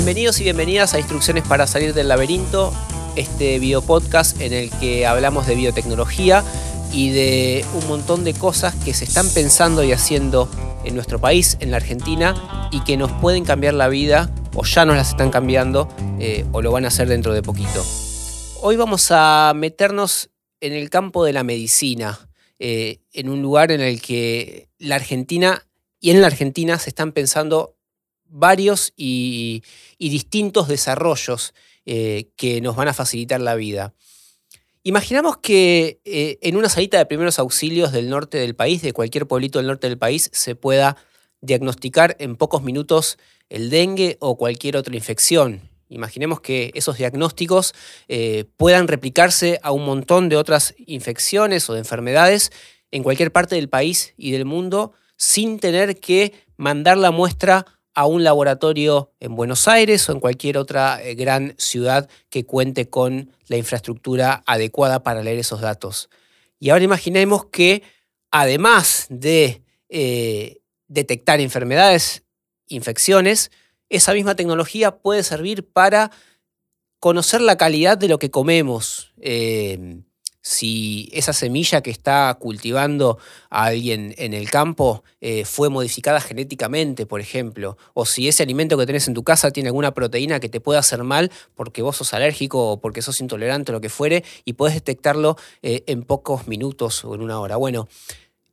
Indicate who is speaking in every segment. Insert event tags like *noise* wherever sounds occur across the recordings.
Speaker 1: Bienvenidos y bienvenidas a Instrucciones para salir del laberinto, este videopodcast en el que hablamos de biotecnología y de un montón de cosas que se están pensando y haciendo en nuestro país, en la Argentina, y que nos pueden cambiar la vida, o ya nos las están cambiando, eh, o lo van a hacer dentro de poquito. Hoy vamos a meternos en el campo de la medicina, eh, en un lugar en el que la Argentina y en la Argentina se están pensando varios y, distintos desarrollos eh, que nos van a facilitar la vida. Imaginamos que eh, en una salita de primeros auxilios del norte del país, de cualquier pueblito del norte del país, se pueda diagnosticar en pocos minutos el dengue o cualquier otra infección. Imaginemos que esos diagnósticos eh, puedan replicarse a un montón de otras infecciones o de enfermedades en cualquier parte del país y del mundo sin tener que mandar la muestra a un laboratorio en Buenos Aires o en cualquier otra eh, gran ciudad que cuente con la infraestructura adecuada para leer esos datos. Y ahora imaginemos que además de eh, detectar enfermedades, infecciones, esa misma tecnología puede servir para conocer la calidad de lo que comemos. Eh, si esa semilla que está cultivando alguien en el campo eh, fue modificada genéticamente, por ejemplo, o si ese alimento que tenés en tu casa tiene alguna proteína que te puede hacer mal porque vos sos alérgico o porque sos intolerante o lo que fuere, y podés detectarlo eh, en pocos minutos o en una hora. Bueno,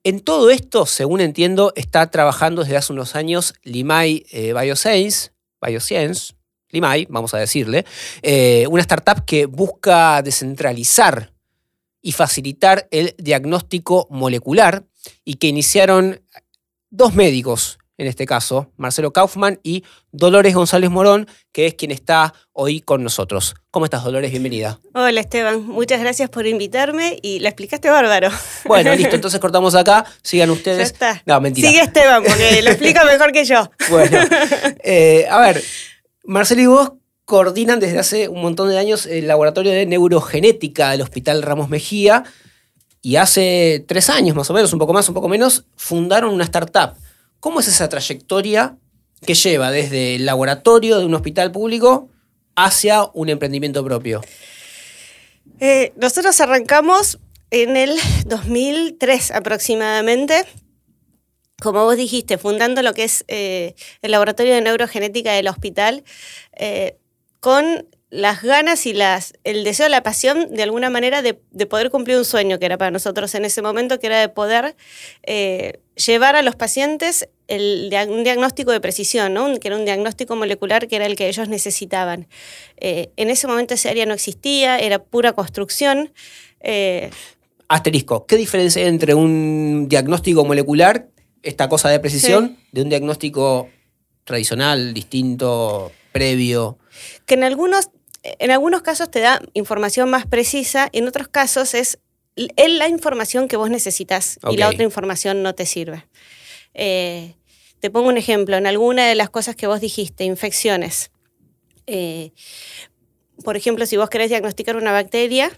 Speaker 1: en todo esto, según entiendo, está trabajando desde hace unos años Limay eh, Bioscience, Bioscience, Limay, vamos a decirle, una startup que busca descentralizar y facilitar el diagnóstico molecular y que iniciaron dos médicos, en este caso, Marcelo Kaufman y Dolores González Morón, que es quien está hoy con nosotros. ¿Cómo estás, Dolores? Bienvenida.
Speaker 2: Hola, Esteban. Muchas gracias por invitarme y la explicaste bárbaro.
Speaker 1: Bueno, listo. *laughs* Entonces cortamos acá. Sigan ustedes.
Speaker 2: Ya está.
Speaker 1: No, mentira.
Speaker 2: Sigue Esteban, porque lo explica mejor que yo. *laughs*
Speaker 1: Bueno, eh, a ver, Marcelo y vos coordinan desde hace un montón de años el laboratorio de neurogenética del Hospital Ramos Mejía y hace tres años más o menos, un poco más, un poco menos, fundaron una startup. ¿Cómo es esa trayectoria que lleva desde el laboratorio de un hospital público hacia un emprendimiento propio?
Speaker 2: Eh, nosotros arrancamos en el 2003 aproximadamente como vos dijiste, fundando lo que es eh, el laboratorio de neurogenética del hospital, eh, con las ganas y las, el deseo, la pasión de alguna manera de, poder cumplir un sueño que era para nosotros en ese momento, que era de poder eh, llevar a los pacientes el, un diagnóstico de precisión, ¿no? que era un diagnóstico molecular que era el que ellos necesitaban. Eh, en ese momento ese área no existía, era pura construcción.
Speaker 1: Eh, Asterisco, ¿qué diferencia hay entre un diagnóstico molecular, esta cosa de precisión, de un diagnóstico tradicional, distinto, previo?
Speaker 2: Que en algunos, en algunos casos te da información más precisa, en otros casos es, la información que vos necesitas y la otra información no te sirve. Eh, te pongo un ejemplo, en alguna de las cosas que vos dijiste, infecciones. Eh, por ejemplo, si vos querés diagnosticar una bacteria,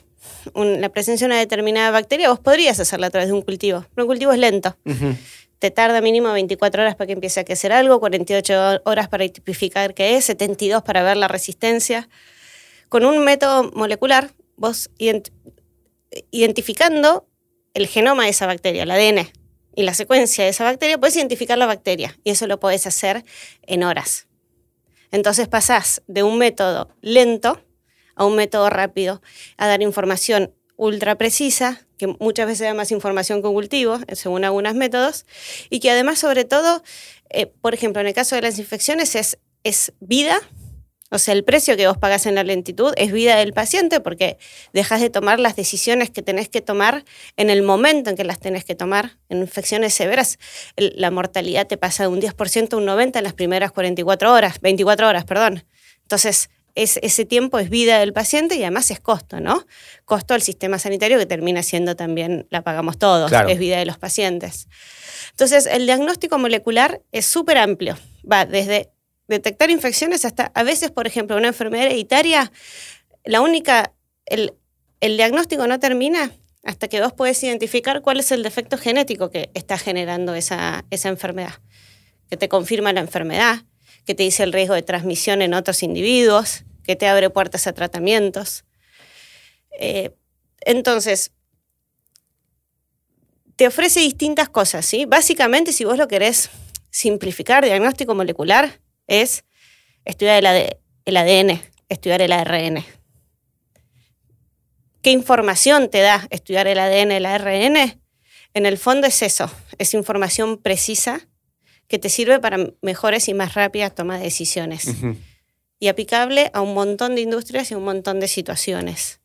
Speaker 2: la presencia de una determinada bacteria, vos podrías hacerla a través de un cultivo, pero un cultivo es lento te tarda mínimo 24 horas para que empiece a crecer algo, 48 horas para tipificar qué es, 72 para ver la resistencia. Con un método molecular, vos identificando el genoma de esa bacteria, el ADN, y la secuencia de esa bacteria, puedes identificar la bacteria y eso lo podés hacer en horas. Entonces pasás de un método lento a un método rápido, a dar información ultra precisa, que muchas veces da más información con cultivo, eh, según algunos métodos, y que además, sobre todo, eh, por ejemplo, en el caso de las infecciones, es, es vida, o sea, el precio que vos pagás en la lentitud es vida del paciente porque dejas de tomar las decisiones que tenés que tomar en el momento en que las tenés que tomar. En infecciones severas, la mortalidad te pasa de un 10% a un 90% en las primeras 44 horas, 24 horas, perdón. Entonces, ese tiempo es vida del paciente y además es costo, ¿no? Costo al sistema sanitario que termina siendo también, la pagamos todos, es vida de los pacientes. Entonces, el diagnóstico molecular es súper amplio, va desde detectar infecciones hasta, a veces, por ejemplo, una enfermedad hereditaria, la única, el, diagnóstico no termina hasta que vos puedes identificar cuál es el defecto genético que está generando esa, esa enfermedad, que te confirma la enfermedad, que te dice el riesgo de transmisión en otros individuos, que te abre puertas a tratamientos. Eh, entonces, te ofrece distintas cosas, ¿sí? Básicamente, si vos lo querés simplificar, diagnóstico molecular es estudiar el ADN, estudiar el ARN. ¿Qué información te da estudiar el ADN, el ARN? En el fondo es eso, es información precisa que te sirve para mejores y más rápidas tomas de decisiones. Y aplicable a un montón de industrias y un montón de situaciones.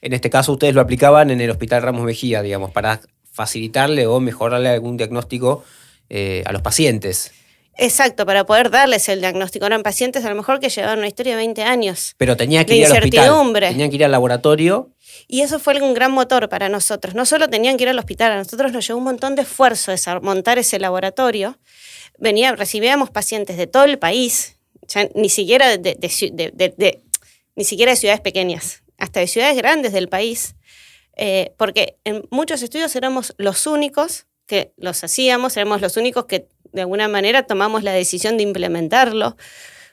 Speaker 1: En este caso ustedes lo aplicaban en el Hospital Ramos Mejía, digamos, para facilitarle o mejorarle algún diagnóstico eh, a los pacientes.
Speaker 2: Exacto, para poder darles el diagnóstico. Eran pacientes a lo mejor que llevaban una historia de 20 años.
Speaker 1: Pero tenía que ir al hospital. Tenían que ir al laboratorio.
Speaker 2: Y eso fue un gran motor para nosotros. No solo tenían que ir al hospital, a nosotros nos llevó un montón de esfuerzo montar ese laboratorio. Venía, recibíamos pacientes de todo el país, ni siquiera de, ni siquiera de ciudades pequeñas, hasta de ciudades grandes del país. Eh, porque en muchos estudios éramos los únicos que los hacíamos, éramos los únicos que de alguna manera tomamos la decisión de implementarlo.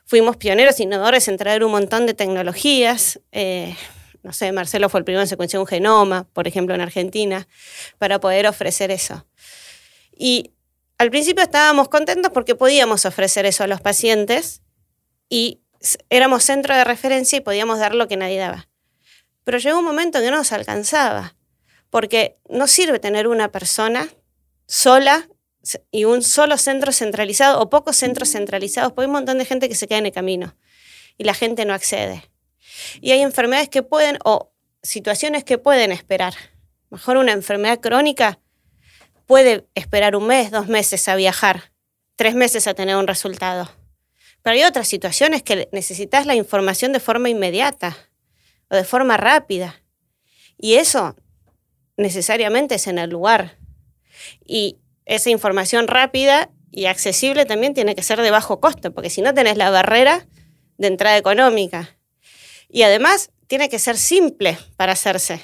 Speaker 2: Fuimos pioneros, innovadores en traer un montón de tecnologías. Eh, no sé, Marcelo fue el primero en secuenciar un genoma, por ejemplo, en Argentina, para poder ofrecer eso. Y al principio estábamos contentos porque podíamos ofrecer eso a los pacientes y éramos centro de referencia y podíamos dar lo que nadie daba. Pero llegó un momento que no nos alcanzaba, porque no sirve tener una persona sola y un solo centro centralizado o pocos centros centralizados, porque hay un montón de gente que se queda en el camino y la gente no accede. Y hay enfermedades que pueden o situaciones que pueden esperar. Mejor una enfermedad crónica puede esperar un mes, dos meses a viajar, tres meses a tener un resultado. Pero hay otras situaciones que necesitas la información de forma inmediata o de forma rápida. Y eso necesariamente es en el lugar. Y esa información rápida y accesible también tiene que ser de bajo costo, porque si no tenés la barrera de entrada económica. Y además tiene que ser simple para hacerse,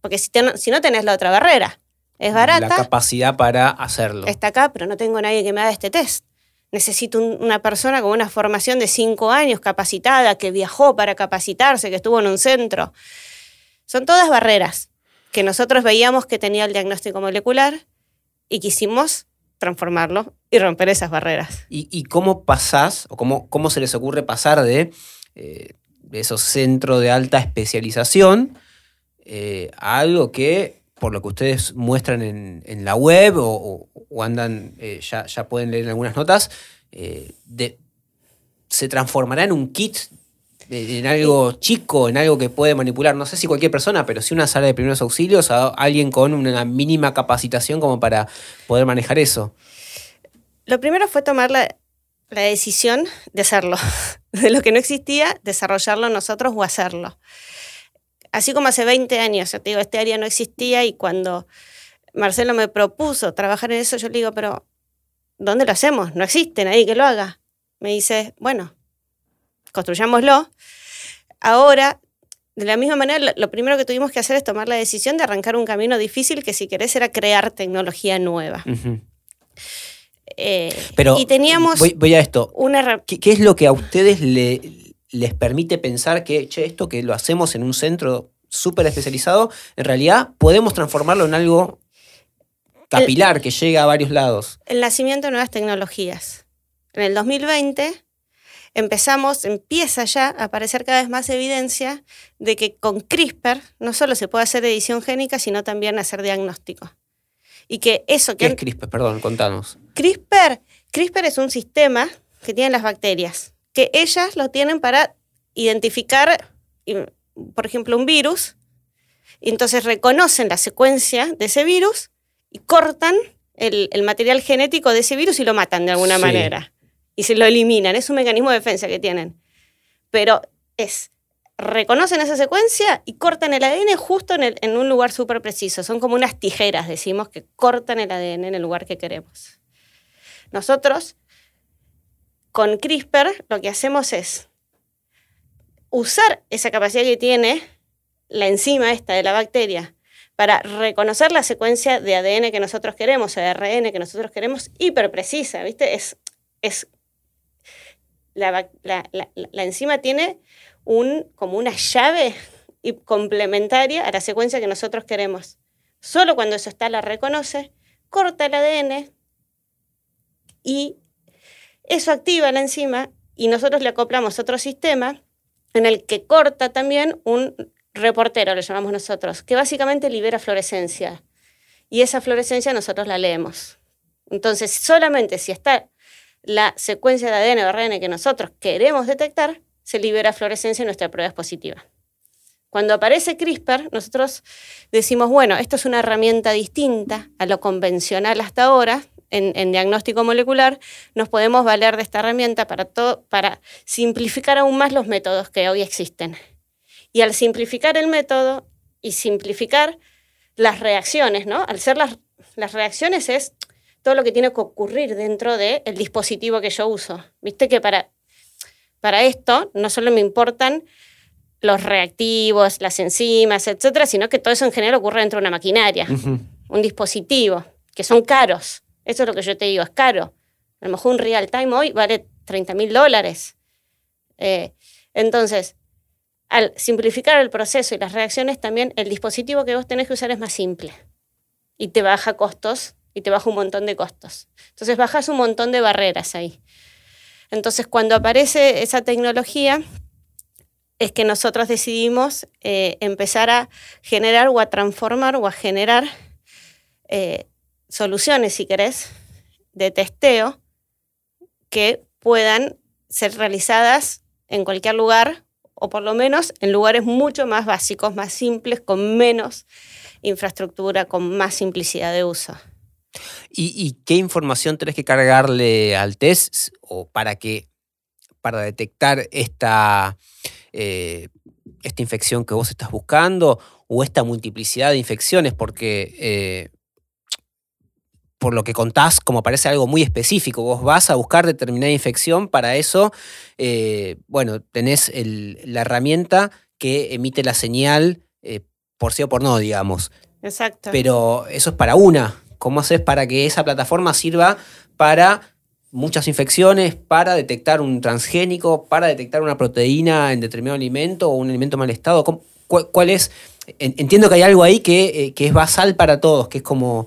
Speaker 2: porque si, si no tenés la otra barrera, es barata.
Speaker 1: La capacidad para hacerlo.
Speaker 2: Está acá, pero no tengo nadie que me haga este test. Necesito una persona con una formación de cinco años, capacitada, que viajó para capacitarse, que estuvo en un centro. Son todas barreras que nosotros veíamos que tenía el diagnóstico molecular y quisimos transformarlo y romper esas barreras.
Speaker 1: ¿Y, cómo pasás, o cómo, cómo, se les ocurre pasar de, eh, esos centros de alta especialización eh, a algo que, por lo que ustedes muestran en, la web o, andan, eh, ya, ya, pueden leer algunas notas, de, se transformará en un kit en algo chico, en algo que puede manipular, no sé si cualquier persona, pero sí una sala de primeros auxilios, a alguien con una mínima capacitación como para poder manejar eso.
Speaker 2: Lo primero fue tomar la, decisión de hacerlo, *laughs* de lo que no existía, desarrollarlo nosotros o hacerlo. Así como hace 20 años, yo te digo, este área no existía y cuando Marcelo me propuso trabajar en eso, yo le digo, pero ¿dónde lo hacemos? No existe nadie que lo haga. Me dice, bueno, construyámoslo. Ahora, de la misma manera, lo primero que tuvimos que hacer es tomar la decisión de arrancar un camino difícil que si querés era crear tecnología nueva.
Speaker 1: Eh, Pero y teníamos voy, a esto. ¿Qué, es lo que a ustedes les permite pensar que, che, esto que lo hacemos en un centro súper especializado, en realidad podemos transformarlo en algo capilar que llega a varios lados?
Speaker 2: El nacimiento de nuevas tecnologías. En el 2020 empezamos, empieza ya a aparecer cada vez más evidencia de que con CRISPR no solo se puede hacer edición génica, sino también hacer diagnóstico. Y que eso
Speaker 1: que... ¿Qué es CRISPR? Perdón, contanos.
Speaker 2: CRISPR, CRISPR es un sistema que tienen las bacterias, que ellas lo tienen para identificar, por ejemplo, un virus, y entonces reconocen la secuencia de ese virus y cortan el, material genético de ese virus y lo matan de alguna manera y se lo eliminan. Es un mecanismo de defensa que tienen. Pero es, reconocen esa secuencia y cortan el ADN justo en, en un lugar súper preciso. Son como unas tijeras, decimos, que cortan el ADN en el lugar que queremos. Nosotros, con CRISPR, lo que hacemos es usar esa capacidad que tiene la enzima esta de la bacteria para reconocer la secuencia de ADN que nosotros queremos, de ARN que nosotros queremos, hiper precisa, ¿viste? Es, es la, enzima tiene un, como una llave complementaria a la secuencia que nosotros queremos. Solo cuando eso está la reconoce, corta el ADN y eso activa la enzima y nosotros le acoplamos otro sistema en el que corta también un reportero, le llamamos nosotros, que básicamente libera fluorescencia. Y esa fluorescencia nosotros la leemos. Entonces, solamente si está la secuencia de ADN o ARN que nosotros queremos detectar, se libera fluorescencia y nuestra prueba es positiva. Cuando aparece CRISPR, nosotros decimos, bueno, esto es una herramienta distinta a lo convencional hasta ahora, en, diagnóstico molecular, nos podemos valer de esta herramienta para, para simplificar aún más los métodos que hoy existen. Y al simplificar el método y simplificar las reacciones, ¿no? Al ser las, las reacciones es todo lo que tiene que ocurrir dentro del dispositivo que yo uso. Viste que para, para esto no solo me importan los reactivos, las enzimas, etcétera, sino que todo eso en general ocurre dentro de una maquinaria, un dispositivo, que son caros. Eso es lo que yo te digo, es caro. A lo mejor un real time hoy vale 30 mil dólares. Eh, entonces, al simplificar el proceso y las reacciones, también el dispositivo que vos tenés que usar es más simple y te baja costos y te baja un montón de costos. Entonces, bajas un montón de barreras ahí. Entonces, cuando aparece esa tecnología, es que nosotros decidimos eh, empezar a generar o a transformar o a generar eh, soluciones, si querés, de testeo que puedan ser realizadas en cualquier lugar o por lo menos en lugares mucho más básicos, más simples, con menos infraestructura, con más simplicidad de uso.
Speaker 1: ¿Y, qué información tenés que cargarle al test o para que para detectar esta, eh, esta infección que vos estás buscando o esta multiplicidad de infecciones? Porque eh, por lo que contás, como parece algo muy específico. Vos vas a buscar determinada infección, para eso, eh, bueno, tenés la herramienta que emite la señal eh, por sí o por no, digamos.
Speaker 2: Exacto.
Speaker 1: Pero eso es para una. ¿Cómo haces para que esa plataforma sirva para muchas infecciones, para detectar un transgénico, para detectar una proteína en determinado alimento o un alimento mal estado? ¿Cuál, es? Entiendo que hay algo ahí que, eh, que es basal para todos, que es como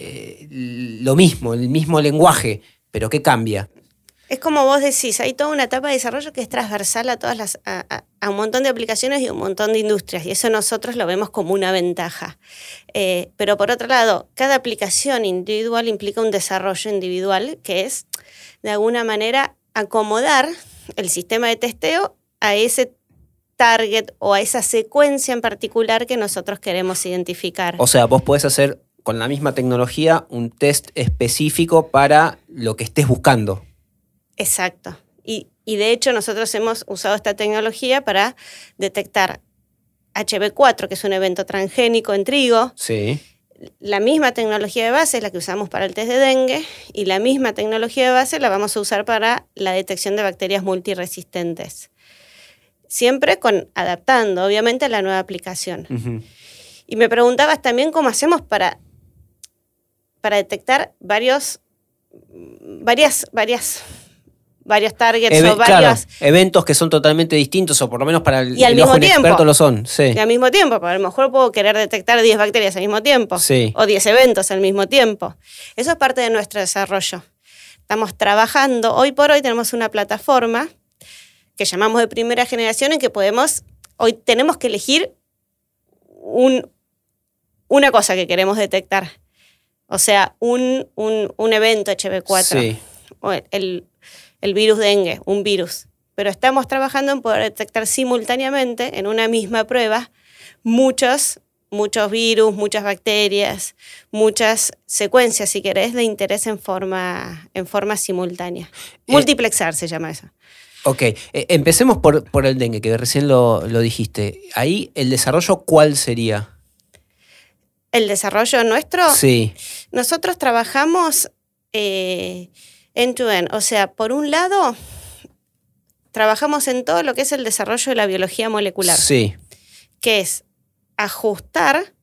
Speaker 1: eh, lo mismo, el mismo lenguaje, pero ¿qué cambia?
Speaker 2: Es como vos decís, hay toda una etapa de desarrollo que es transversal a todas las, a, un montón de aplicaciones y un montón de industrias, y eso nosotros lo vemos como una ventaja. Eh, pero por otro lado, cada aplicación individual implica un desarrollo individual, que es de alguna manera acomodar el sistema de testeo a ese target o a esa secuencia en particular que nosotros queremos identificar.
Speaker 1: O sea, vos podés hacer con la misma tecnología un test específico para lo que estés buscando.
Speaker 2: Exacto. Y, de hecho nosotros hemos usado esta tecnología para detectar HB4, que es un evento transgénico en trigo.
Speaker 1: Sí.
Speaker 2: La misma tecnología de base es la que usamos para el test de dengue y la misma tecnología de base la vamos a usar para la detección de bacterias multiresistentes. Siempre con adaptando, obviamente, a la nueva aplicación. Y me preguntabas también cómo hacemos para para detectar varios, varias, varias, varios targets o varios...
Speaker 1: eventos que son totalmente distintos o por lo menos para el, y al mismo tiempo, lo son. Sí.
Speaker 2: Y al mismo tiempo, a lo mejor puedo querer detectar 10 bacterias al mismo tiempo
Speaker 1: sí.
Speaker 2: o 10 eventos al mismo tiempo. Eso es parte de nuestro desarrollo. Estamos trabajando, hoy por hoy tenemos una plataforma que llamamos de primera generación en que podemos, hoy tenemos que elegir un, una cosa que queremos detectar o sea, un, evento HB4. el, el, virus dengue, un virus. Pero estamos trabajando en poder detectar simultáneamente en una misma prueba muchos, muchos virus, muchas bacterias, muchas secuencias, si querés, de interés en forma, en forma simultánea. Eh, Multiplexar se llama eso.
Speaker 1: Ok, eh, empecemos por, por, el dengue, que recién lo, lo dijiste. Ahí, ¿el desarrollo cuál sería?
Speaker 2: El desarrollo nuestro,
Speaker 1: sí.
Speaker 2: nosotros trabajamos eh, end-to-end. O sea, por un lado, trabajamos en todo lo que es el desarrollo de la biología molecular.
Speaker 1: Sí.
Speaker 2: Que es ajustar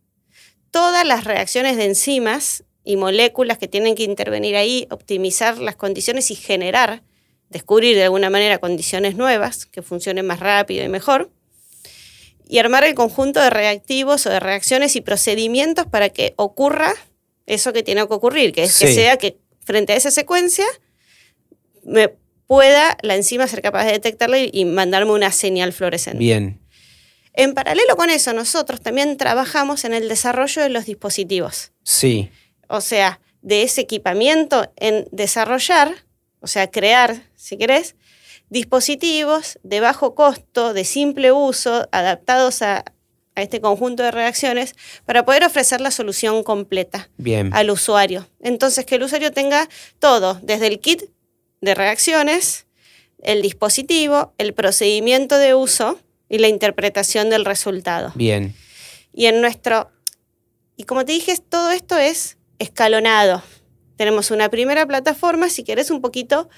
Speaker 2: todas las reacciones de enzimas y moléculas que tienen que intervenir ahí, optimizar las condiciones y generar descubrir de alguna manera condiciones nuevas que funcionen más rápido y mejor, y armar el conjunto de reactivos o de reacciones y procedimientos para que ocurra eso que tiene que ocurrir, que es que sea que frente a esa secuencia me pueda la enzima ser capaz de detectarla y, mandarme una señal fluorescente.
Speaker 1: Bien.
Speaker 2: En paralelo con eso, nosotros también trabajamos en el desarrollo de los dispositivos.
Speaker 1: Sí.
Speaker 2: O sea, de ese equipamiento en desarrollar, o sea, crear, si querés, dispositivos de bajo costo, de simple uso, adaptados a, este conjunto de reacciones, para poder ofrecer la solución completa al usuario. Entonces, que el usuario tenga todo, desde el kit de reacciones, el dispositivo, el procedimiento de uso y la interpretación del resultado.
Speaker 1: Bien.
Speaker 2: Y en nuestro... Y como te dije, todo esto es escalonado. Tenemos una primera plataforma, si querés, un poquito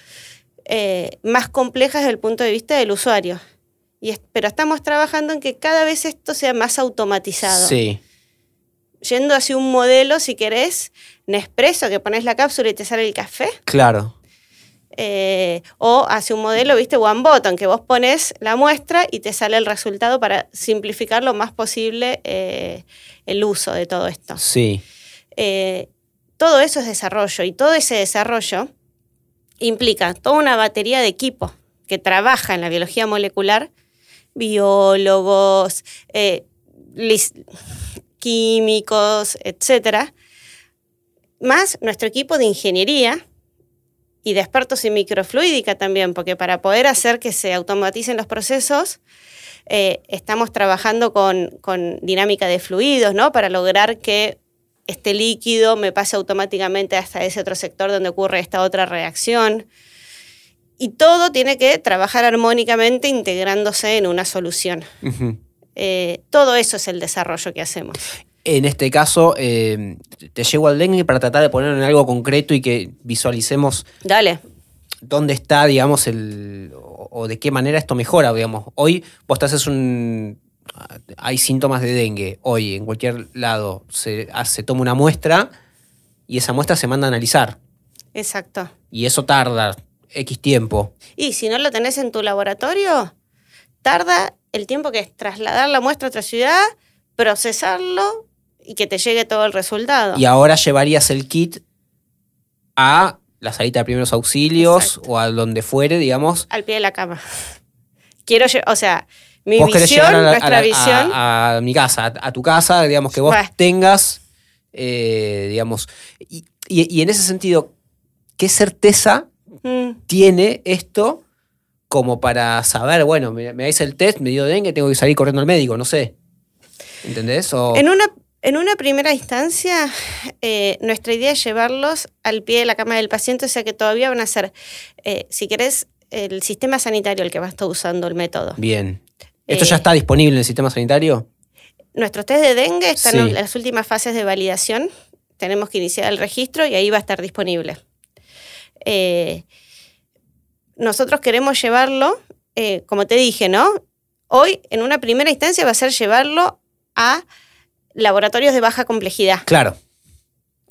Speaker 2: eh, más compleja desde el punto de vista del usuario. Y pero estamos trabajando en que cada vez esto sea más automatizado.
Speaker 1: Sí.
Speaker 2: Yendo hacia un modelo, si querés, Nespresso, que pones la cápsula y te sale el café.
Speaker 1: Claro.
Speaker 2: Eh, o hacia un modelo, viste, One Button, que vos pones la muestra y te sale el resultado para simplificar lo más posible eh, el uso de todo esto.
Speaker 1: Sí.
Speaker 2: todo eso es desarrollo y todo ese desarrollo implica toda una batería de equipo que trabaja en la biología molecular, biólogos, eh, químicos, etcétera, más nuestro equipo de ingeniería y de expertos en microfluídica también, porque para poder hacer que se automaticen los procesos, eh, estamos trabajando con, con, dinámica de fluidos, ¿no? Para lograr que este líquido me pase automáticamente hasta ese otro sector donde ocurre esta otra reacción. Y todo tiene que trabajar armónicamente integrándose en una solución. Eh, todo eso es el desarrollo que hacemos.
Speaker 1: En este caso, eh, te llevo al dengue para tratar de ponerlo en algo concreto y que visualicemos.
Speaker 2: Dale.
Speaker 1: ¿Dónde está, digamos, el. o de qué manera esto mejora, digamos? Hoy vos te haces un hay síntomas de dengue hoy en cualquier lado, se, se toma una muestra y esa muestra se manda a analizar.
Speaker 2: Exacto.
Speaker 1: Y eso tarda X tiempo.
Speaker 2: Y si no lo tenés en tu laboratorio, tarda el tiempo que es trasladar la muestra a otra ciudad, procesarlo y que te llegue todo el resultado.
Speaker 1: Y ahora llevarías el kit a la salita de primeros auxilios o a donde fuere, digamos.
Speaker 2: Al pie de la cama. Quiero, o sea, mi visión, a nuestra visión.
Speaker 1: A, mi casa, a, tu casa, digamos, que vos tengas, eh, digamos. Y, en ese sentido, ¿qué certeza mm. tiene esto como para saber, bueno, me, me el test, me dio dengue, tengo que salir corriendo al médico, no sé. ¿Entendés?
Speaker 2: En, una, en una primera instancia, eh, nuestra idea es llevarlos al pie de la cama del paciente, o sea que todavía van a ser, eh, si querés, el sistema sanitario el que va a estar usando el método.
Speaker 1: Bien. ¿Esto ya eh, está disponible en el sistema sanitario?
Speaker 2: Nuestros test de dengue están en las últimas fases de validación. Tenemos que iniciar el registro y ahí va a estar disponible. Eh, nosotros queremos llevarlo, eh, como te dije, ¿no? Hoy, en una primera instancia, va a ser llevarlo a laboratorios de baja complejidad.
Speaker 1: Claro.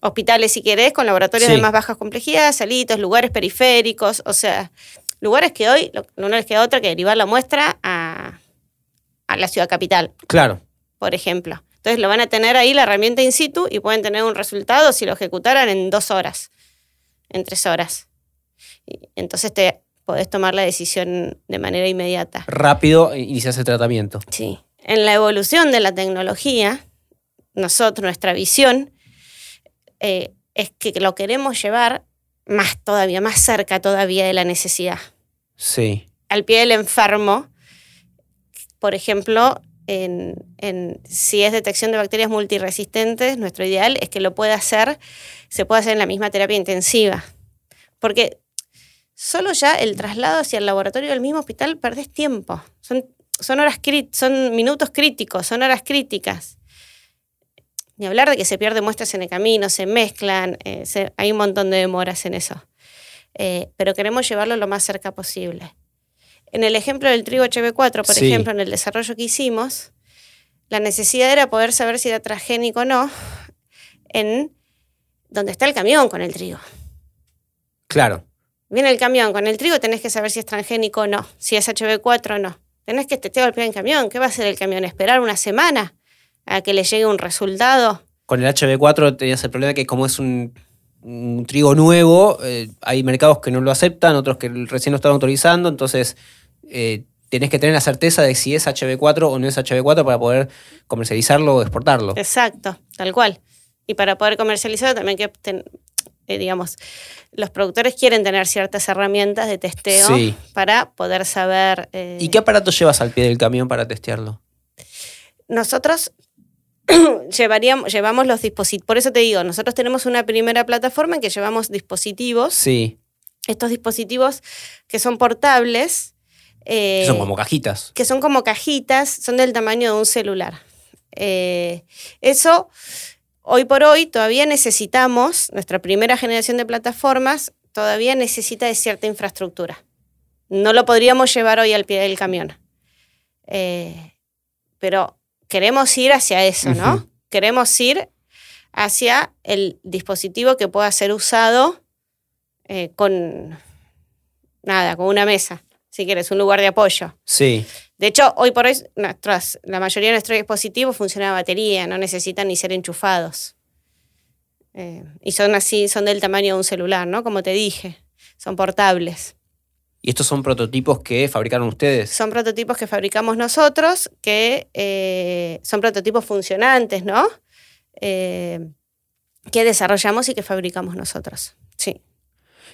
Speaker 2: Hospitales, si querés, con laboratorios de más baja complejidad, salitos, lugares periféricos, o sea, lugares que hoy, lo, una vez que otra, que derivar la muestra a, a la ciudad capital.
Speaker 1: Claro.
Speaker 2: Por ejemplo. Entonces lo van a tener ahí la herramienta in situ y pueden tener un resultado si lo ejecutaran en dos horas, en tres horas. Entonces te podés tomar la decisión de manera inmediata.
Speaker 1: Rápido inicias el tratamiento.
Speaker 2: Sí. En la evolución de la tecnología, nosotros, nuestra visión, eh, es que lo queremos llevar más todavía, más cerca todavía de la necesidad.
Speaker 1: Sí.
Speaker 2: Al pie del enfermo por ejemplo, si es detección de bacterias multiresistentes, nuestro ideal es que lo pueda hacer, se pueda hacer en la misma terapia intensiva. Porque solo ya el traslado hacia el laboratorio del mismo hospital perdés tiempo. Son, son, horas son minutos críticos, son horas críticas. Ni hablar de que se pierden muestras en el camino, se mezclan, eh, hay un montón de demoras en eso. Eh, pero queremos llevarlo lo más cerca posible. En el ejemplo del trigo HB4, por ejemplo, en el desarrollo que hicimos, la necesidad era poder saber si era transgénico o no en donde está el camión con el trigo.
Speaker 1: Claro.
Speaker 2: Viene el camión con el trigo, tenés que saber si es transgénico o no, si es HB4 o no. Tenés que testear el primer camión. ¿Qué va a hacer el camión? ¿Esperar una semana a que le llegue un resultado?
Speaker 1: Con el HB4 tenías el problema que como es un, trigo nuevo, eh, hay mercados que no lo aceptan, otros que recién lo están autorizando, entonces eh, tenés que tener la certeza de si es HB4 o no es HB4 para poder comercializarlo o exportarlo.
Speaker 2: Exacto, tal cual. Y para poder comercializarlo también que eh, digamos, los productores quieren tener ciertas herramientas de testeo para poder saber...
Speaker 1: ¿Y qué aparato llevas al pie del camión para testearlo?
Speaker 2: Nosotros *clears throat* llevaríamos, llevamos los dispositivos. Por eso te digo, nosotros tenemos una primera plataforma en que llevamos dispositivos.
Speaker 1: Sí.
Speaker 2: Estos dispositivos que son portables.
Speaker 1: Eh, son como cajitas.
Speaker 2: Que son como cajitas, son del tamaño de un celular. Eh, eso, hoy por hoy, todavía necesitamos, nuestra primera generación de plataformas todavía necesita de cierta infraestructura. No lo podríamos llevar hoy al pie del camión. Eh, pero queremos ir hacia eso, ¿no? Queremos ir hacia el dispositivo que pueda ser usado eh, con nada, con una mesa, si quieres, un lugar de apoyo.
Speaker 1: Sí.
Speaker 2: De hecho, hoy por hoy la mayoría de nuestros dispositivos funcionan a batería, no necesitan ni ser enchufados. Eh, y son así, son del tamaño de un celular, ¿no? Como te dije, son portables.
Speaker 1: ¿Y estos son prototipos que fabricaron ustedes?
Speaker 2: Son prototipos que fabricamos nosotros, que eh, son prototipos funcionantes, ¿no? Eh, que desarrollamos y que fabricamos nosotros. Sí.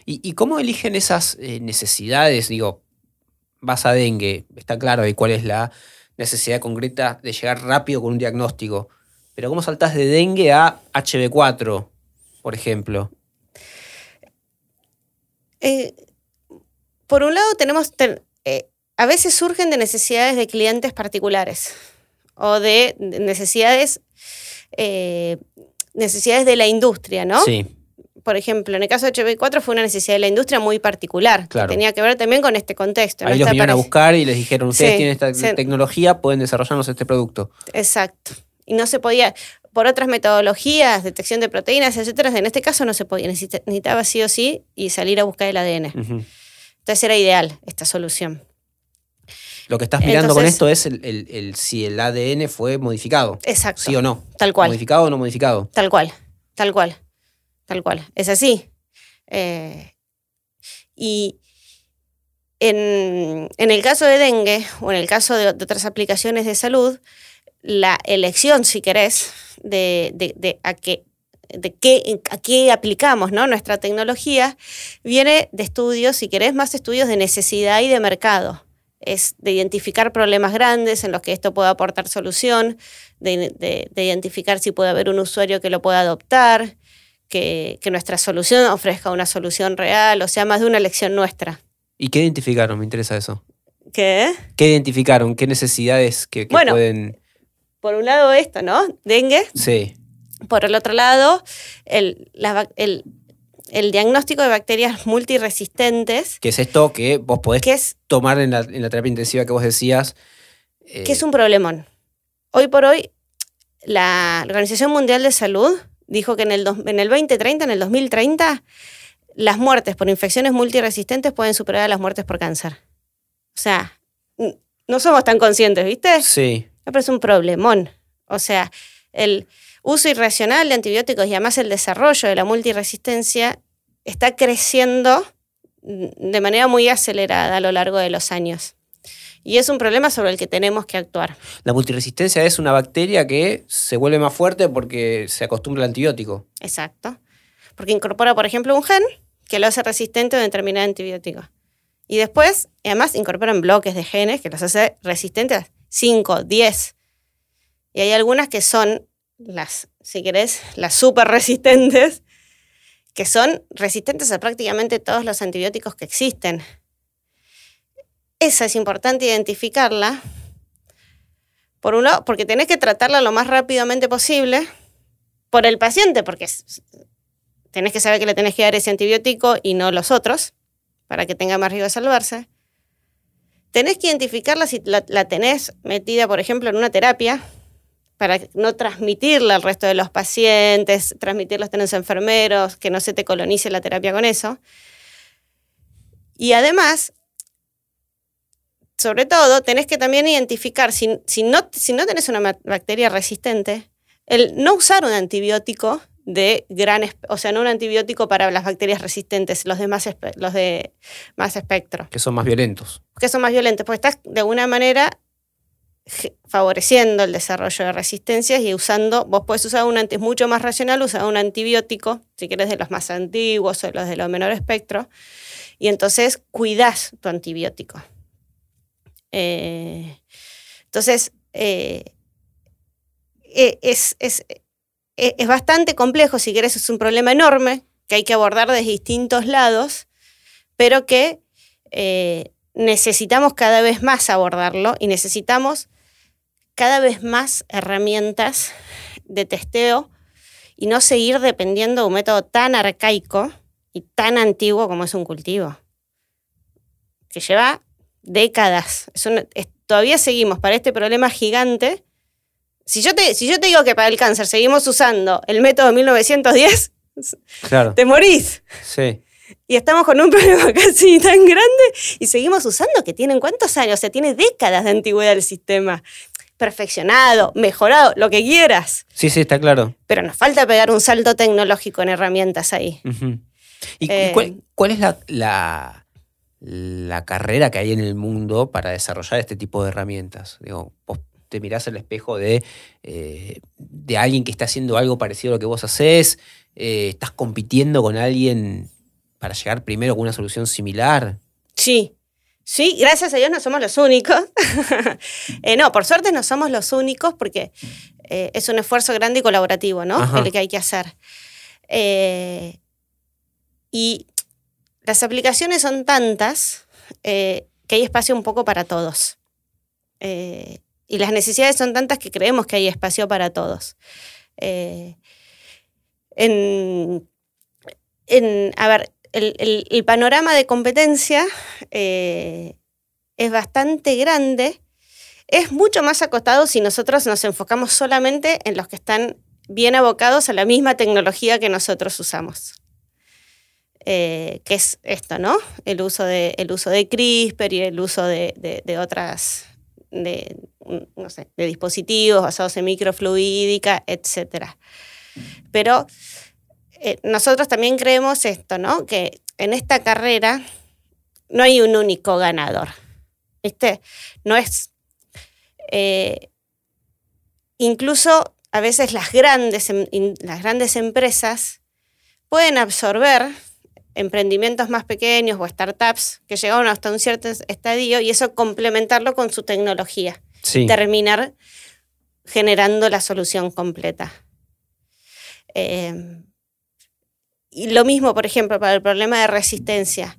Speaker 1: ¿Y, cómo eligen esas necesidades? Digo, vas a dengue, está claro de cuál es la necesidad concreta de llegar rápido con un diagnóstico. Pero ¿cómo saltás de dengue a HB4, por ejemplo?
Speaker 2: Eh, por un lado tenemos, eh, a veces surgen de necesidades de clientes particulares o de, necesidades, eh, necesidades de la industria, ¿no?
Speaker 1: Sí.
Speaker 2: Por ejemplo, en el caso de HB4 fue una necesidad de la industria muy particular,
Speaker 1: claro.
Speaker 2: que tenía que ver también con este contexto.
Speaker 1: Ahí los vinieron a buscar y les dijeron, ustedes tienen esta tecnología, pueden desarrollarnos este producto.
Speaker 2: Exacto. Y no se podía, por otras metodologías, detección de proteínas, etcétera, en este caso no se podía, necesitaba sí o sí y salir a buscar el ADN. Entonces era ideal esta solución.
Speaker 1: Lo que estás mirando con esto es el, si el ADN fue modificado.
Speaker 2: Exacto.
Speaker 1: Sí o no.
Speaker 2: Tal cual.
Speaker 1: Modificado o no modificado.
Speaker 2: Tal cual. Tal cual. Tal cual. Es así. Eh, y en, el caso de dengue o en el caso de, otras aplicaciones de salud, la elección, si querés, de, de a qué de qué, a qué aplicamos ¿no? nuestra tecnología, viene de estudios, si querés, más estudios de necesidad y de mercado. Es de identificar problemas grandes en los que esto pueda aportar solución, de, identificar si puede haber un usuario que lo pueda adoptar, que, que, nuestra solución ofrezca una solución real, o sea, más de una elección nuestra.
Speaker 1: ¿Y qué identificaron? Me interesa eso.
Speaker 2: ¿Qué?
Speaker 1: ¿Qué identificaron? ¿Qué necesidades que, que
Speaker 2: bueno,
Speaker 1: pueden...?
Speaker 2: Por un lado esto, ¿no? Dengue.
Speaker 1: Sí.
Speaker 2: Por el otro lado, el, diagnóstico de bacterias multiresistentes.
Speaker 1: ¿Qué es esto que vos podés tomar en la, terapia intensiva que vos decías?
Speaker 2: Eh, que es un problemón. Hoy por hoy, la Organización Mundial de Salud dijo que en el, en el 2030, en el 2030, las muertes por infecciones multiresistentes pueden superar a las muertes por cáncer. O sea, no somos tan conscientes, ¿viste?
Speaker 1: Sí.
Speaker 2: Me parece un problemón. O sea, el, uso irracional de antibióticos y además el desarrollo de la multiresistencia está creciendo de manera muy acelerada a lo largo de los años. Y es un problema sobre el que tenemos que actuar.
Speaker 1: La multiresistencia es una bacteria que se vuelve más fuerte porque se acostumbra al antibiótico.
Speaker 2: Exacto. Porque incorpora, por ejemplo, un gen que lo hace resistente a un determinado antibiótico. Y después, además, incorporan bloques de genes que los hace resistentes a 5, 10. Y hay algunas que son las, si querés, las súper resistentes, que son resistentes a prácticamente todos los antibióticos que existen. Esa es importante identificarla, por un lado, porque tenés que tratarla lo más rápidamente posible, por el paciente, porque tenés que saber que le tenés que dar ese antibiótico y no los otros, para que tenga más riesgo de salvarse. Tenés que identificarla si la, tenés metida, por ejemplo, en una terapia, para no transmitirla al resto de los pacientes, transmitirlos a los enfermeros, que no se te colonice la terapia con eso. Y además, sobre todo, tenés que también identificar, si, si, no, si no tenés una bacteria resistente, el no usar un antibiótico de gran, o sea, no un antibiótico para las bacterias resistentes, los de más, los de más espectro.
Speaker 1: Que son más violentos.
Speaker 2: Que son más violentos, porque estás de alguna manera favoreciendo el desarrollo de resistencias y usando, vos puedes usar un es mucho más racional, usar un antibiótico, si quieres de los más antiguos o los de los menor espectro, y entonces cuidás tu antibiótico. Eh, entonces, eh, e, es, es, es, bastante complejo, si querés, es un problema enorme que hay que abordar desde distintos lados, pero que eh, necesitamos cada vez más abordarlo y necesitamos cada vez más herramientas de testeo y no seguir dependiendo de un método tan arcaico y tan antiguo como es un cultivo, que lleva décadas. todavía seguimos para este problema gigante. Si yo, te, si yo te digo que para el cáncer seguimos usando el método 1910, claro. te morís.
Speaker 1: Sí.
Speaker 2: Y estamos con un problema *laughs* casi tan grande y seguimos usando que tienen cuántos años, o sea, tiene décadas de antigüedad el sistema. Perfeccionado, mejorado, lo que quieras.
Speaker 1: Sí, sí, está claro.
Speaker 2: Pero nos falta pegar un salto tecnológico en herramientas ahí.
Speaker 1: ¿Y eh, cuál, es la la carrera que hay en el mundo para desarrollar este tipo de herramientas. Digo, vos te mirás al espejo de, eh, de alguien que está haciendo algo parecido a lo que vos haces, eh, estás compitiendo con alguien para llegar primero con una solución similar.
Speaker 2: Sí, sí, gracias a Dios no somos los únicos. *laughs* Eh, no, por suerte no somos los únicos porque es un esfuerzo grande y colaborativo, ¿no? El que hay que hacer. y las aplicaciones son tantas eh, que hay espacio un poco para todos. Eh, y las necesidades son tantas que creemos que hay espacio para todos. Eh, en, a ver, el, panorama de competencia es bastante grande. Es mucho más acotado si nosotros nos enfocamos solamente en los que están bien abocados a la misma tecnología que nosotros usamos. Eh, que es esto, ¿no? El uso de, el uso de CRISPR y el uso de, otras, de, sé, de dispositivos basados en microfluídica, etc. Pero eh, nosotros también creemos esto, ¿no? Que en esta carrera no hay un único ganador. ¿Viste? No es. Eh, incluso a veces las grandes, em, las grandes empresas pueden absorber emprendimientos más pequeños o startups que llegaron hasta un cierto estadio y eso complementarlo con su tecnología. Terminar generando la solución completa. Em, y lo mismo, por ejemplo, para el problema de resistencia.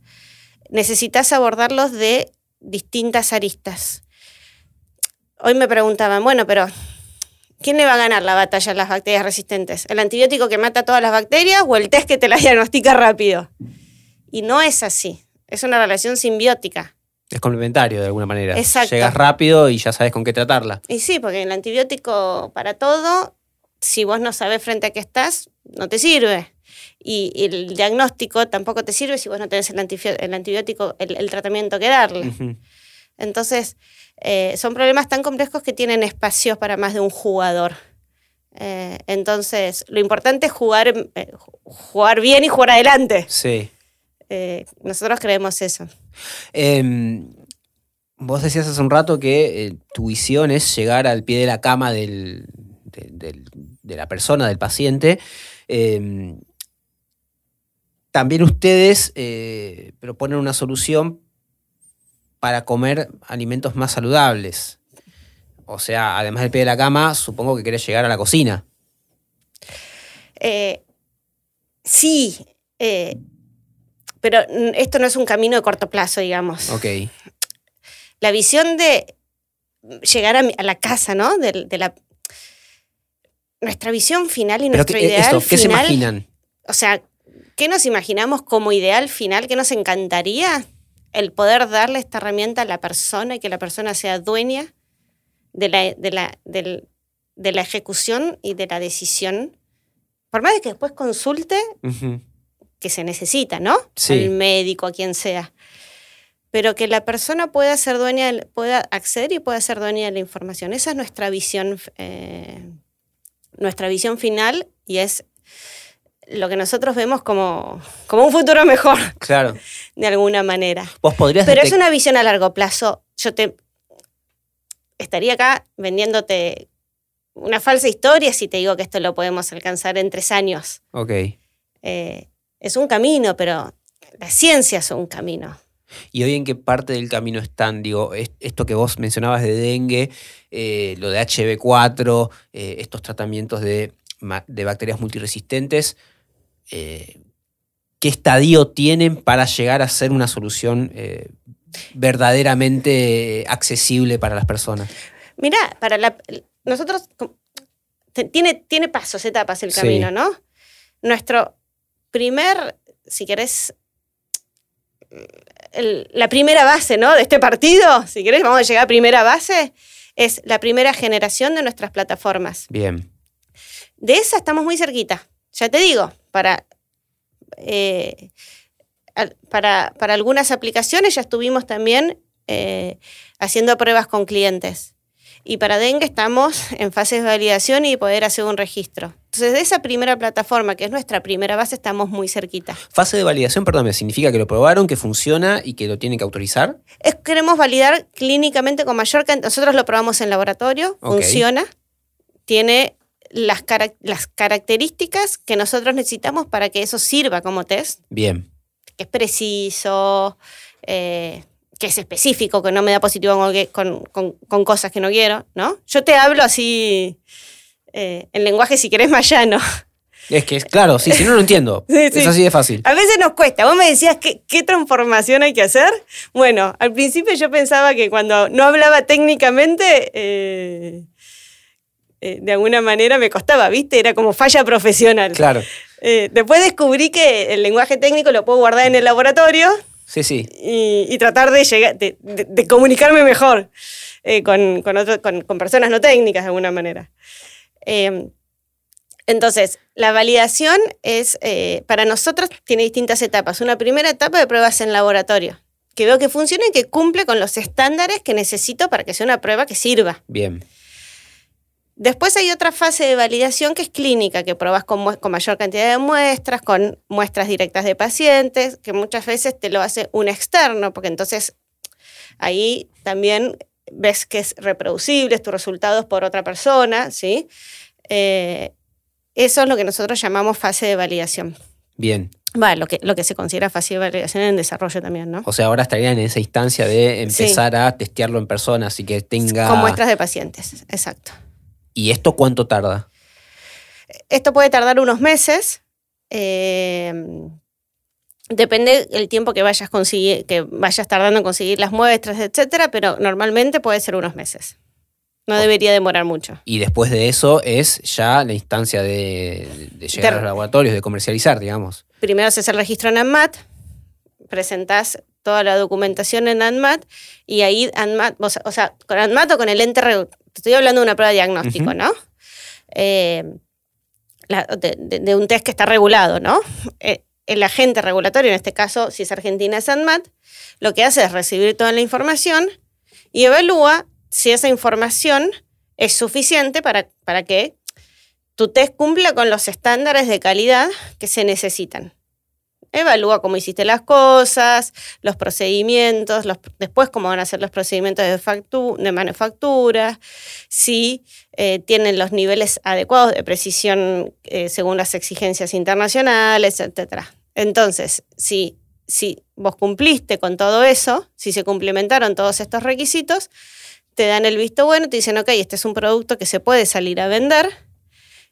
Speaker 2: Necesitas abordarlos de distintas aristas. Hoy me preguntaban, bueno, pero ¿quién le va a ganar la batalla a las bacterias resistentes? ¿El antibiótico que mata todas las bacterias o el test que te las diagnostica rápido? Y no es así. Es una relación simbiótica.
Speaker 1: Es complementario de alguna manera. Exacto. Llegas rápido y ya sabes con qué tratarla.
Speaker 2: Y sí, porque el antibiótico para todo, si vos no sabes frente a qué estás, no te sirve. Y, el diagnóstico tampoco te sirve si vos no tenés el, antibiótico, el, tratamiento que darle. Entonces, eh, son problemas tan complejos que tienen espacios para más de un jugador. Eh, entonces, lo importante es jugar, eh, jugar bien y jugar adelante.
Speaker 1: Sí.
Speaker 2: nosotros creemos eso.
Speaker 1: Em, vos decías hace un rato que tu visión es llegar al pie de la cama de, la persona, del paciente. Em, también ustedes proponen una solución para comer alimentos más saludables. O sea, además del pie de la cama, supongo que querés llegar a la cocina.
Speaker 2: Eh, sí, eh, pero esto no es un camino de corto plazo, digamos.
Speaker 1: Ok.
Speaker 2: La visión de llegar a, la casa, ¿no? De, la, nuestra visión final y nuestro ideal
Speaker 1: ¿Qué se imaginan?
Speaker 2: O sea, ¿qué nos imaginamos como ideal final? ¿Qué nos encantaría? El poder darle esta herramienta a la persona y que la persona sea dueña de la, de la, de la ejecución y de la decisión, por más de que después consulte, que se necesita, ¿no?
Speaker 1: Sí.
Speaker 2: Al médico, a quien sea. pero que la persona pueda ser dueña, pueda acceder y pueda ser dueña de la información. Esa es nuestra visión, eh, nuestra visión final y es lo que nosotros vemos como, como un futuro mejor.
Speaker 1: Claro. *laughs*
Speaker 2: De alguna manera.
Speaker 1: Vos podrías
Speaker 2: Pero es una visión a largo plazo. Yo te estaría acá vendiéndote una falsa historia si te digo que esto lo podemos alcanzar en tres años.
Speaker 1: Ok.
Speaker 2: Eh, es un camino, pero la ciencia es un camino.
Speaker 1: ¿Y hoy en qué parte del camino están? Digo, esto que vos mencionabas de dengue, eh, lo de HB4, eh, estos tratamientos de, de bacterias multiresistentes, ¿qué estadio tienen para llegar a ser una solución verdaderamente accesible para las personas?
Speaker 2: Mira, para la, nosotros tiene, tiene pasos, etapas el camino, ¿no? Nuestro primer, si querés, la primera base, ¿no? De este partido, si querés, vamos a llegar a primera base, es la primera generación de nuestras plataformas.
Speaker 1: Bien.
Speaker 2: De esa estamos muy cerquita. Ya te digo, para, eh, para, para, algunas aplicaciones ya estuvimos también eh, haciendo pruebas con clientes. Y para dengue estamos *laughs* en fase de validación y poder hacer un registro. Entonces, de esa primera plataforma, que es nuestra primera base, estamos muy cerquita.
Speaker 1: Fase de validación, perdón, ¿significa que lo probaron, que funciona y que lo tienen que autorizar?
Speaker 2: Es, queremos validar clínicamente con mayor cantidad. Nosotros lo probamos en laboratorio, funciona, tiene las, las características que nosotros necesitamos para que eso sirva como test.
Speaker 1: Bien.
Speaker 2: Que es preciso, eh, que es específico, que no me da positivo con, cosas que no quiero, ¿no? Yo te hablo así eh, en lenguaje, si querés, más llano.
Speaker 1: Es que es claro, sí, si no lo entiendo. *laughs* Es así de fácil.
Speaker 2: A veces nos cuesta. Vos me decías qué transformación hay que hacer. Bueno, al principio yo pensaba que cuando no hablaba técnicamente, eh, eh, de alguna manera me costaba, ¿viste? Era como falla profesional.
Speaker 1: Claro.
Speaker 2: después descubrí que el lenguaje técnico lo puedo guardar en el laboratorio
Speaker 1: Sí, sí.
Speaker 2: Y, tratar de, llegar, de, comunicarme mejor eh, con, con, personas no técnicas de alguna manera. Em, entonces, la validación es, eh, para nosotros, tiene distintas etapas. Una primera etapa de pruebas en laboratorio, que veo que funciona y que cumple con los estándares que necesito para que sea una prueba que sirva.
Speaker 1: Bien.
Speaker 2: Después hay otra fase de validación que es clínica, que probas con, mayor cantidad de muestras, con muestras directas de pacientes, que muchas veces te lo hace un externo, porque entonces ahí también ves que es reproducible, tus resultados por otra persona, ¿sí? Eh, eso es lo que nosotros llamamos fase de validación.
Speaker 1: Bien.
Speaker 2: Bueno, lo que, lo que se considera fase de validación en desarrollo también, ¿no?
Speaker 1: O sea, ahora estarían en esa instancia de empezar a testearlo en personas y que tenga...
Speaker 2: Con muestras de pacientes, exacto.
Speaker 1: ¿Y esto cuánto tarda?
Speaker 2: Esto puede tardar unos meses. Eh, depende del tiempo que vayas, que vayas tardando en conseguir las muestras, etcétera, pero normalmente puede ser unos meses. No debería demorar mucho.
Speaker 1: Y después de eso es ya la instancia de, llegar a los laboratorios, de comercializar, digamos.
Speaker 2: Primero haces el registro en ANMAT, presentás toda la documentación en ANMAT y ahí ANMAT, o sea, con ANMAT o con el ente te estoy hablando de una prueba de diagnóstico, ¿no? Eh, de, un test que está regulado, ¿no? Eh, el agente regulatorio, en este caso, si es Argentina, es ANMAT, lo que hace es recibir toda la información y evalúa si esa información es suficiente para, para que tu test cumpla con los estándares de calidad que se necesitan. Evalúa cómo hiciste las cosas, los procedimientos, después cómo van a ser los procedimientos de, manufactura, si eh, tienen los niveles adecuados de precisión eh, según las exigencias internacionales, etc. Entonces, si, si vos cumpliste con todo eso, si se complementaron todos estos requisitos, te dan el visto bueno, te dicen, ok, este es un producto que se puede salir a vender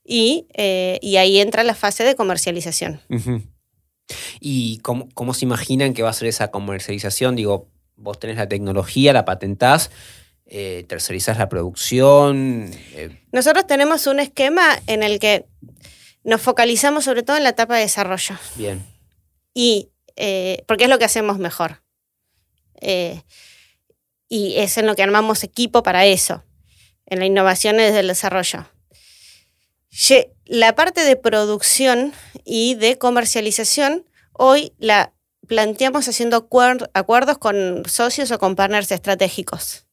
Speaker 2: y, eh, ahí entra la fase de comercialización.
Speaker 1: ¿Y cómo, se imaginan que va a ser esa comercialización? Digo, vos tenés la tecnología, la patentás, eh, tercerizás la producción.
Speaker 2: Eh. Nosotros tenemos un esquema en el que nos focalizamos sobre todo en la etapa de desarrollo.
Speaker 1: Bien.
Speaker 2: Y eh, porque es lo que hacemos mejor. y es en lo que armamos equipo para eso, en la innovación desde el desarrollo. La parte de producción y de comercialización, hoy la planteamos haciendo acuerdos con socios o con partners estratégicos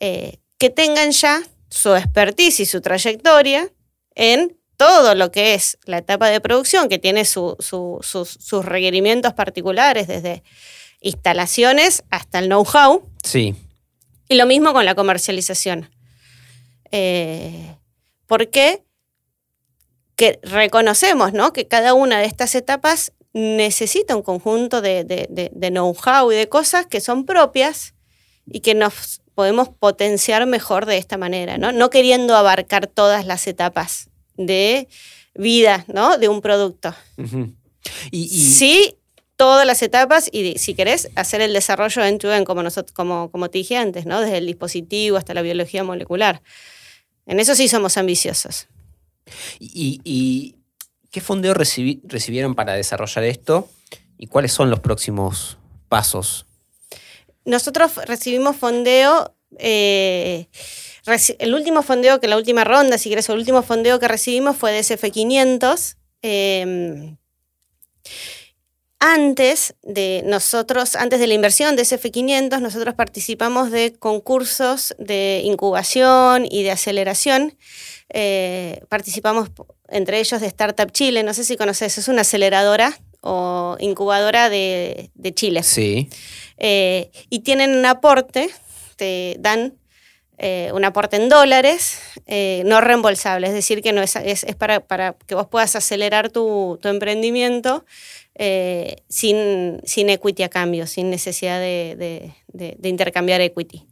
Speaker 2: eh, que tengan ya su expertise y su trayectoria en todo lo que es la etapa de producción, que tiene sus, requerimientos particulares, desde instalaciones hasta el know-how.
Speaker 1: Sí.
Speaker 2: Y lo mismo con la comercialización. Eh, porque que reconocemos ¿no? que cada una de estas etapas necesita un conjunto de, de know-how y de cosas que son propias y que nos podemos potenciar mejor de esta manera, ¿no? No queriendo abarcar todas las etapas de vida, ¿no? De un producto. y, Sí, todas las etapas y si querés hacer el desarrollo en tu como, nosotros, como, como te dije antes, ¿no? Desde el dispositivo hasta la biología molecular. En eso sí somos ambiciosos.
Speaker 1: ¿Y, qué fondeo recibieron para desarrollar esto? ¿Y cuáles son los próximos pasos?
Speaker 2: Nosotros recibimos fondeo eh, el último fondeo, que la última ronda, si querés, el último fondeo que recibimos fue de SF500. Em, antes de nosotros, antes de la inversión de SF500, nosotros participamos de concursos de incubación y de aceleración. Eh, participamos entre ellos de Startup Chile, no sé si conoces, es una aceleradora o incubadora de, Chile.
Speaker 1: Sí.
Speaker 2: Eh, y tienen un aporte, te dan eh, un aporte en dólares eh, no reembolsable, es decir, que no es, es, para, para, que vos puedas acelerar tu, tu emprendimiento eh, sin, sin, equity a cambio, sin necesidad de, de, intercambiar equity.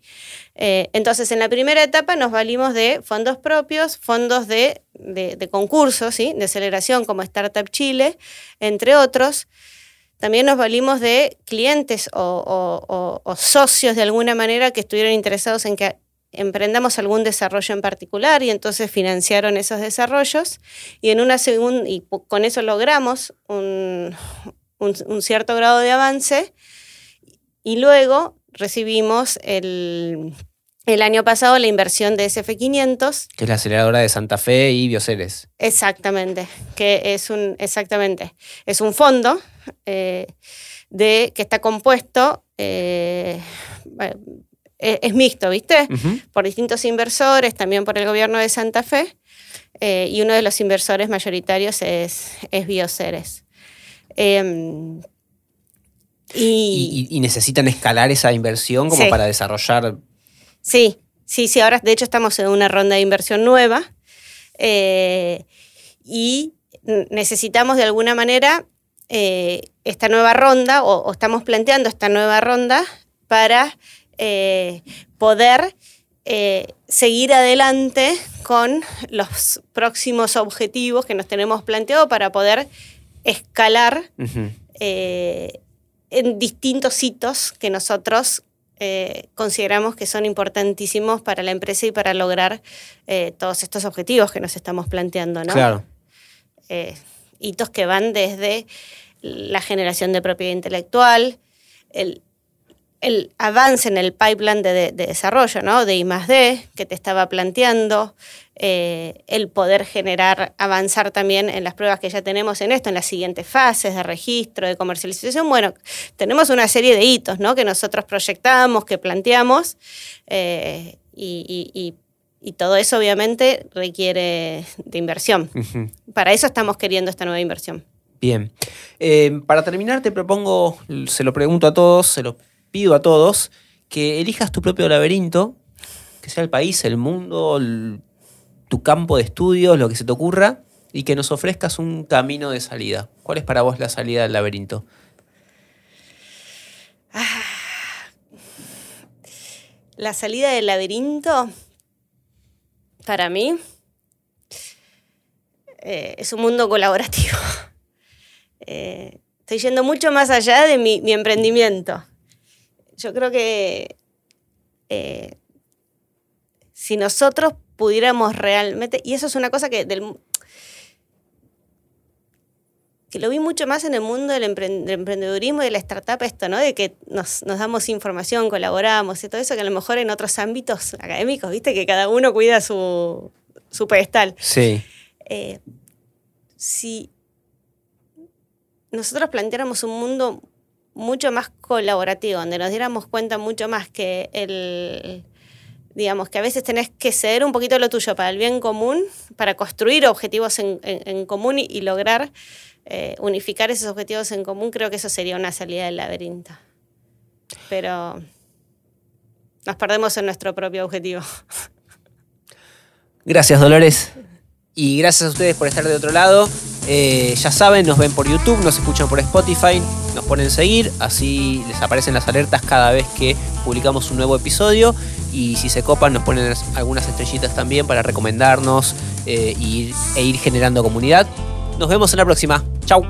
Speaker 2: entonces, en la primera etapa nos valimos de fondos propios, fondos de, concursos, ¿sí? de aceleración como Startup Chile, entre otros. También nos valimos de clientes o, o, socios de alguna manera que estuvieron interesados en que emprendamos algún desarrollo en particular y entonces financiaron esos desarrollos y en una segunda y con eso logramos un, cierto grado de avance y luego recibimos el, año pasado la inversión de SF500.
Speaker 1: Que es la aceleradora de Santa Fe y Bioceres.
Speaker 2: Exactamente, que es un, exactamente, es un fondo eh, de, que está compuesto eh, eh, es, mixto, ¿viste? Por distintos inversores, también por el gobierno de Santa Fe, eh, y uno de los inversores mayoritarios es, es Bioceres. Em,
Speaker 1: y, necesitan escalar esa inversión como para desarrollar.
Speaker 2: Sí, sí, sí. Ahora, de hecho, estamos en una ronda de inversión nueva eh, y necesitamos de alguna manera esta nueva ronda, o, estamos planteando esta nueva ronda para eh, poder eh, seguir adelante con los próximos objetivos que nos tenemos planteado para poder escalar eh, en distintos hitos que nosotros consideramos que son importantísimos para la empresa y para lograr todos estos objetivos que nos estamos planteando, ¿no?
Speaker 1: Claro.
Speaker 2: hitos que van desde la generación de propiedad intelectual, el el avance en el pipeline de, desarrollo, ¿no? De I D, que te estaba planteando, eh, el poder generar, avanzar también en las pruebas que ya tenemos en esto, en las siguientes fases de registro, de comercialización. Bueno, tenemos una serie de hitos, ¿no? Que nosotros proyectamos, que planteamos, eh, y, todo eso obviamente requiere de inversión. Para eso estamos queriendo esta nueva inversión.
Speaker 1: Bien. Eh, para terminar, te propongo, se lo pregunto a todos, se lo pido a todos que elijas tu propio laberinto, que sea el país, el mundo, tu campo de estudios, lo que se te ocurra, y que nos ofrezcas un camino de salida. ¿Cuál es para vos la salida del laberinto?
Speaker 2: Ah. la salida del laberinto, para mí, eh, es un mundo colaborativo. *laughs* Eh, estoy yendo mucho más allá de mi emprendimiento yo creo que eh, si nosotros pudiéramos realmente, y eso es una cosa que, del, que lo vi mucho más en el mundo del, emprendedurismo y de la startup, esto, ¿no? De que nos, damos información, colaboramos y todo eso, que a lo mejor en otros ámbitos académicos, viste, que cada uno cuida su, su pedestal.
Speaker 1: Sí.
Speaker 2: Eh, si nosotros planteáramos un mundo mucho más colaborativo, donde nos diéramos cuenta mucho más que el, digamos, que a veces tenés que ceder un poquito lo tuyo para el bien común, para construir objetivos en, común y, lograr eh, unificar esos objetivos en común, creo que eso sería una salida del laberinto. Pero nos perdemos en nuestro propio objetivo.
Speaker 1: Gracias, Dolores. Y gracias a ustedes por estar de otro lado. Eh, ya saben, nos ven por YouTube, nos escuchan por Spotify, nos ponen seguir, así les aparecen las alertas cada vez que publicamos un nuevo episodio. Y si se copan, nos ponen algunas estrellitas también para recomendarnos eh, e ir generando comunidad. Nos vemos en la próxima. Chau.